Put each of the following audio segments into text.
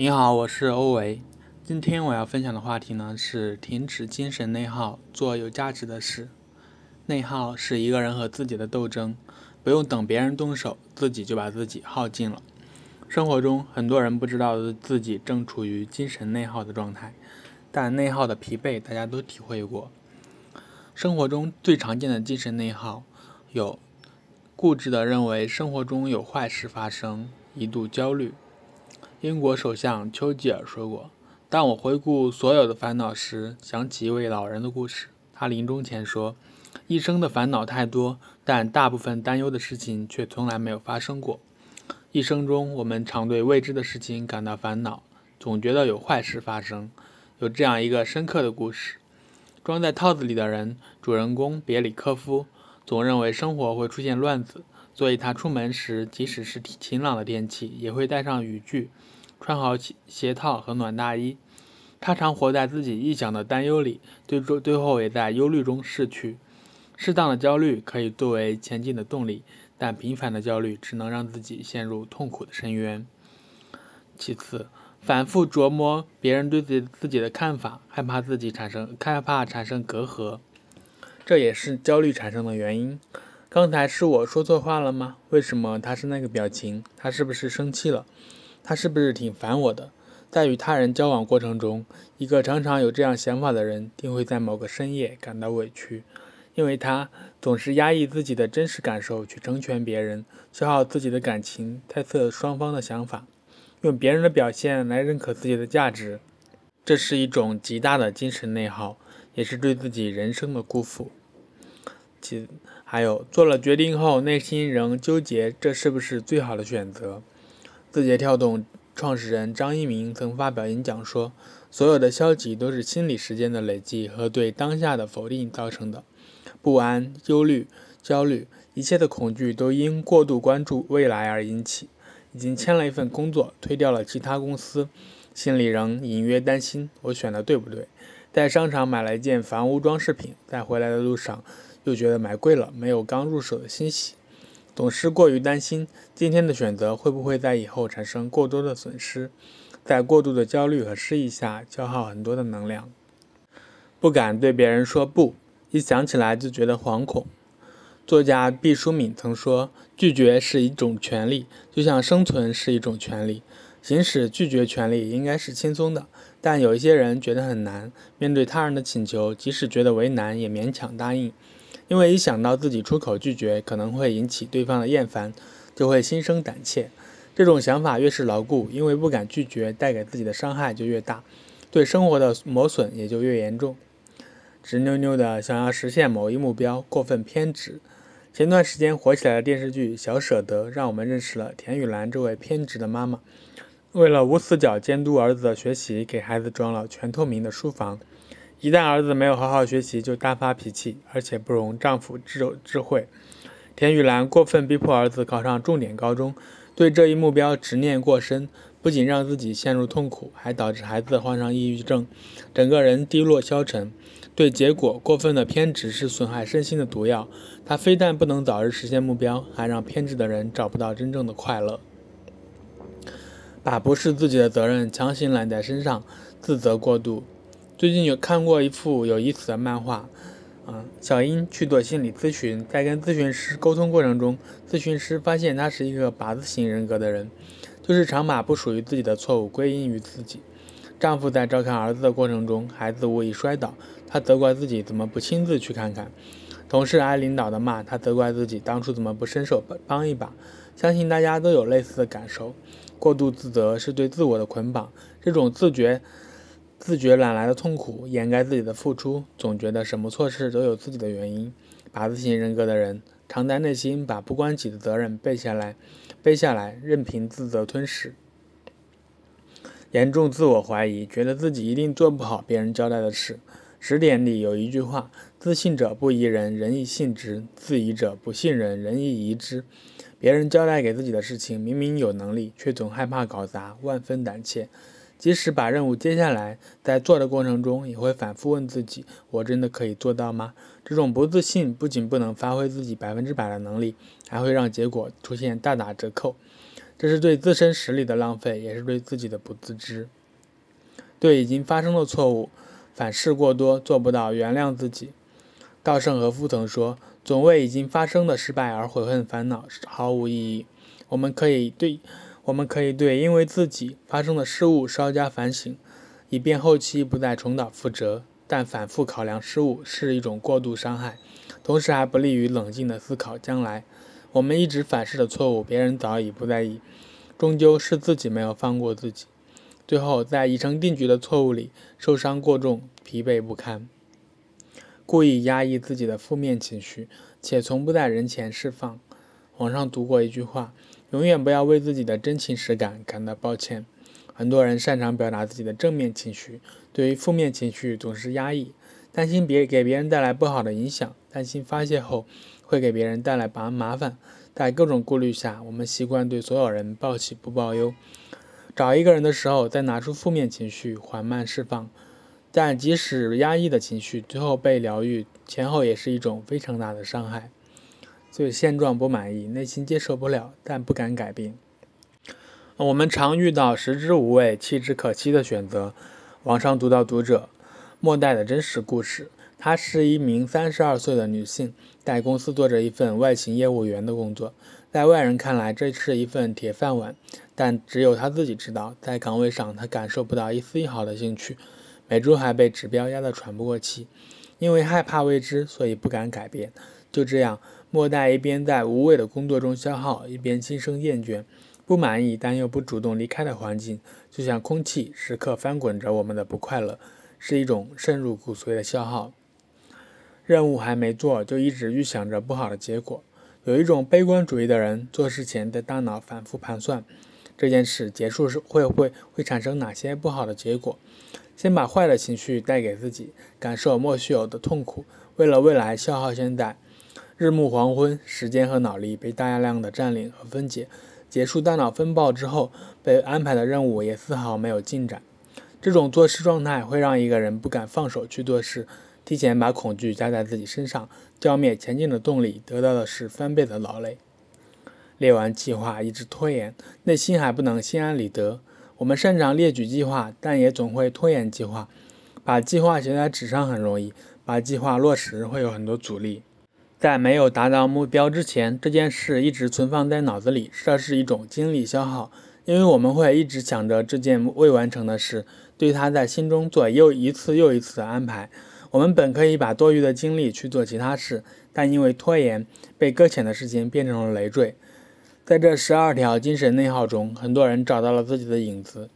你好，我是欧维。今天我要分享的话题呢是停止精神内耗，做有价值的事。内耗是一个人和自己的斗争，不用等别人动手，自己就把自己耗尽了。生活中很多人不知道自己正处于精神内耗的状态，但内耗的疲惫大家都体会过。生活中最常见的精神内耗有固执的认为生活中有坏事发生，一度焦虑。英国首相丘吉尔说过：“当我回顾所有的烦恼时，想起一位老人的故事。他临终前说，一生的烦恼太多，但大部分担忧的事情却从来没有发生过。一生中，我们常对未知的事情感到烦恼，总觉得有坏事发生。有这样一个深刻的故事：装在套子里的人，主人公别里科夫，总认为生活会出现乱子。”所以他出门时，即使是晴朗的天气，也会带上雨具，穿好鞋鞋套和暖大衣。他常活在自己臆想的担忧里，最终最后也在忧虑中逝去。适当的焦虑可以作为前进的动力，但频繁的焦虑只能让自己陷入痛苦的深渊。其次，反复琢磨别人对自己自己的看法，害怕自己产生害怕产生隔阂，这也是焦虑产生的原因。刚才是我说错话了吗？为什么他是那个表情？他是不是生气了？他是不是挺烦我的？在与他人交往过程中，一个常常有这样想法的人，定会在某个深夜感到委屈，因为他总是压抑自己的真实感受去成全别人，消耗自己的感情，猜测双方的想法，用别人的表现来认可自己的价值。这是一种极大的精神内耗，也是对自己人生的辜负。其还有做了决定后，内心仍纠结，这是不是最好的选择？字节跳动创始人张一鸣曾发表演讲说：“所有的消极都是心理时间的累积和对当下的否定造成的。不安、忧虑、焦虑，一切的恐惧都因过度关注未来而引起。已经签了一份工作，推掉了其他公司，心里仍隐约担心：我选的对不对？在商场买了一件房屋装饰品，在回来的路上。”又觉得买贵了，没有刚入手的欣喜，总是过于担心今天的选择会不会在以后产生过多的损失，在过度的焦虑和失意下消耗很多的能量，不敢对别人说不，一想起来就觉得惶恐。作家毕淑敏曾说：“拒绝是一种权利，就像生存是一种权利。行使拒绝权利应该是轻松的，但有一些人觉得很难。面对他人的请求，即使觉得为难，也勉强答应。”因为一想到自己出口拒绝可能会引起对方的厌烦，就会心生胆怯。这种想法越是牢固，因为不敢拒绝带给自己的伤害就越大，对生活的磨损也就越严重。直扭扭的想要实现某一目标，过分偏执。前段时间火起来的电视剧《小舍得》，让我们认识了田雨岚这位偏执的妈妈。为了无死角监督儿子的学习，给孩子装了全透明的书房。一旦儿子没有好好学习，就大发脾气，而且不容丈夫智智慧。田雨岚过分逼迫儿子考上重点高中，对这一目标执念过深，不仅让自己陷入痛苦，还导致孩子患上抑郁症，整个人低落消沉。对结果过分的偏执是损害身心的毒药，他非但不能早日实现目标，还让偏执的人找不到真正的快乐。把不是自己的责任强行揽在身上，自责过度。最近有看过一幅有意思的漫画，啊，小英去做心理咨询，在跟咨询师沟通过程中，咨询师发现他是一个八字型人格的人，就是常把不属于自己的错误归因于自己。丈夫在照看儿子的过程中，孩子无意摔倒，他责怪自己怎么不亲自去看看。同事挨领导的骂，他责怪自己当初怎么不伸手帮一把。相信大家都有类似的感受，过度自责是对自我的捆绑，这种自觉。自觉懒来的痛苦，掩盖自己的付出，总觉得什么错事都有自己的原因。八字型人格的人，常在内心把不关己的责任背下来，背下来，任凭自责吞噬。严重自我怀疑，觉得自己一定做不好别人交代的事。十点里有一句话：自信者不疑人，人亦信之；自疑者不信人，人亦疑之。别人交代给自己的事情，明明有能力，却总害怕搞砸，万分胆怯。即使把任务接下来，在做的过程中，也会反复问自己：我真的可以做到吗？这种不自信不仅不能发挥自己百分之百的能力，还会让结果出现大打折扣。这是对自身实力的浪费，也是对自己的不自知。对已经发生的错误反思过多，做不到原谅自己。稻盛和夫曾说：“总为已经发生的失败而悔恨烦恼，毫无意义。”我们可以对，我们可以对因为自己发生的失误稍加反省，以便后期不再重蹈覆辙。但反复考量失误是一种过度伤害，同时还不利于冷静的思考将来。我们一直反思的错误，别人早已不在意，终究是自己没有放过自己。最后，在已成定局的错误里，受伤过重，疲惫不堪。故意压抑自己的负面情绪，且从不在人前释放。网上读过一句话：“永远不要为自己的真情实感感到抱歉。”很多人擅长表达自己的正面情绪，对于负面情绪总是压抑，担心别给别人带来不好的影响，担心发泄后会给别人带来麻麻烦。在各种顾虑下，我们习惯对所有人报喜不报忧。找一个人的时候，再拿出负面情绪，缓慢释放。但即使压抑的情绪最后被疗愈，前后也是一种非常大的伤害。对现状不满意，内心接受不了，但不敢改变。我们常遇到食之无味，弃之可惜的选择。网上读到读者末代的真实故事，她是一名三十二岁的女性，在公司做着一份外勤业务员的工作。在外人看来，这是一份铁饭碗，但只有她自己知道，在岗位上她感受不到一丝一毫的兴趣，每周还被指标压得喘不过气。因为害怕未知，所以不敢改变。就这样，莫代一边在无谓的工作中消耗，一边心生厌倦、不满意，但又不主动离开的环境，就像空气，时刻翻滚着我们的不快乐，是一种渗入骨髓的消耗。任务还没做，就一直预想着不好的结果。有一种悲观主义的人，做事前的大脑反复盘算，这件事结束时会会会产生哪些不好的结果，先把坏的情绪带给自己，感受莫须有的痛苦，为了未来消耗现在。日暮黄昏，时间和脑力被大量的占领和分解，结束大脑风暴之后，被安排的任务也丝毫没有进展。这种做事状态会让一个人不敢放手去做事。提前把恐惧加在自己身上，浇灭前进的动力，得到的是翻倍的劳累。列完计划一直拖延，内心还不能心安理得。我们擅长列举计划，但也总会拖延计划。把计划写在纸上很容易，把计划落实会有很多阻力。在没有达到目标之前，这件事一直存放在脑子里，这是一种精力消耗，因为我们会一直想着这件未完成的事，对它在心中做又一次又一次的安排。我们本可以把多余的精力去做其他事，但因为拖延，被搁浅的事情变成了累赘。在这十二条精神内耗中，很多人找到了自己的影子。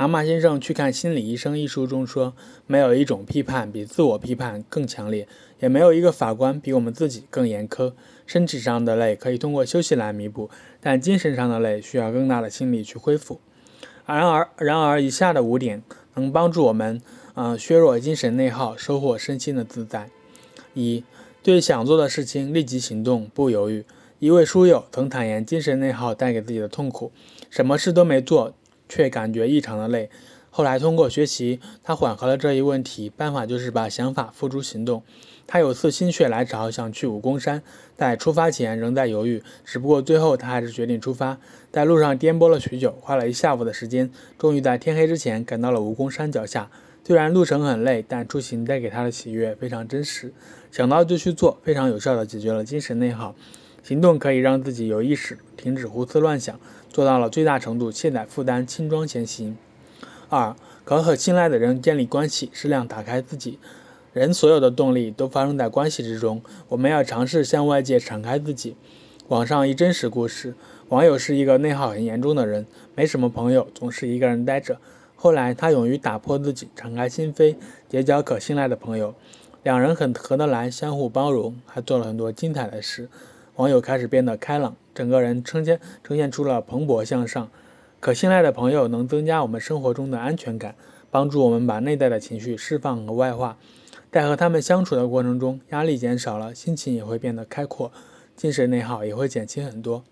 蛤蟆先生去看心理医生一书中说：“没有一种批判比自我批判更强烈，也没有一个法官比我们自己更严苛。身体上的累可以通过休息来弥补，但精神上的累需要更大的心力去恢复。然而，然而，以下的五点能帮助我们。”嗯，削弱精神内耗，收获身心的自在。一，对想做的事情立即行动，不犹豫。一位书友曾坦言，精神内耗带给自己的痛苦，什么事都没做，却感觉异常的累。后来通过学习，他缓和了这一问题，办法就是把想法付诸行动。他有次心血来潮想去武功山，在出发前仍在犹豫，只不过最后他还是决定出发。在路上颠簸了许久，花了一下午的时间，终于在天黑之前赶到了武功山脚下。虽然路程很累，但出行带给他的喜悦非常真实。想到就去做，非常有效的解决了精神内耗。行动可以让自己有意识停止胡思乱想，做到了最大程度卸载负担，轻装前行。二，可和信赖的人建立关系，适量打开自己。人所有的动力都发生在关系之中，我们要尝试向外界敞开自己。网上一真实故事：网友是一个内耗很严重的人，没什么朋友，总是一个人呆着。后来，他勇于打破自己，敞开心扉，结交可信赖的朋友，两人很合得来，相互包容，还做了很多精彩的事。网友开始变得开朗，整个人呈现呈现出了蓬勃向上。可信赖的朋友能增加我们生活中的安全感，帮助我们把内在的情绪释放和外化。在和他们相处的过程中，压力减少了，心情也会变得开阔，精神内耗也会减轻很多。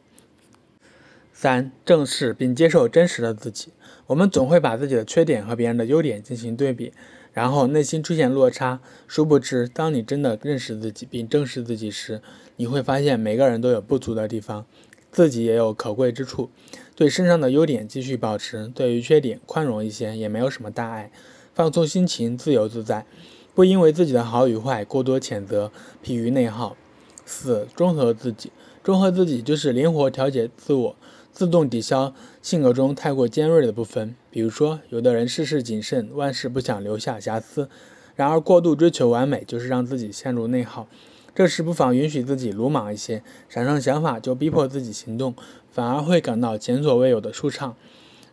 三、正视并接受真实的自己。我们总会把自己的缺点和别人的优点进行对比，然后内心出现落差。殊不知，当你真的认识自己并正视自己时，你会发现每个人都有不足的地方。自己也有可贵之处，对身上的优点继续保持，对于缺点宽容一些，也没有什么大碍。放松心情，自由自在，不因为自己的好与坏过多谴责，疲于内耗。四、中和自己，中和自己就是灵活调节自我，自动抵消性格中太过尖锐的部分。比如说，有的人事事谨慎，万事不想留下瑕疵。然而，过度追求完美就是让自己陷入内耗。这时，不妨允许自己鲁莽一些，产生想法就逼迫自己行动，反而会感到前所未有的舒畅。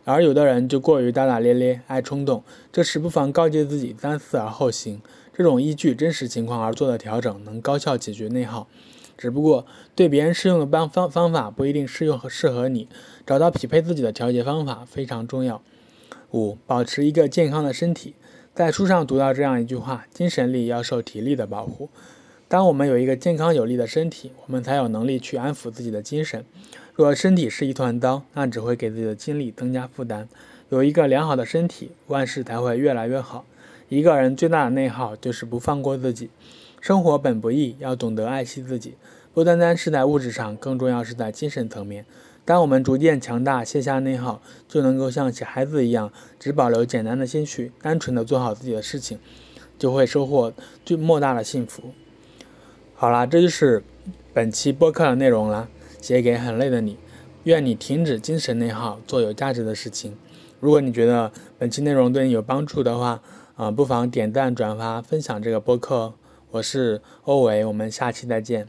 而有的人就过于大大咧咧，爱冲动，这时不妨告诫自己三思而后行。这种依据真实情况而做的调整，能高效解决内耗。只不过，对别人适用的方方方法不一定适用和适合你，找到匹配自己的调节方法非常重要。五、保持一个健康的身体。在书上读到这样一句话：精神力要受体力的保护。当我们有一个健康有力的身体，我们才有能力去安抚自己的精神。若身体是一团糟，那只会给自己的精力增加负担。有一个良好的身体，万事才会越来越好。一个人最大的内耗就是不放过自己。生活本不易，要懂得爱惜自己，不单单是在物质上，更重要是在精神层面。当我们逐渐强大，卸下内耗，就能够像小孩子一样，只保留简单的心绪，单纯的做好自己的事情，就会收获最莫大的幸福。好啦，这就是本期播客的内容啦。写给很累的你，愿你停止精神内耗，做有价值的事情。如果你觉得本期内容对你有帮助的话，啊，不妨点赞、转发、分享这个播客。我是欧维，我们下期再见。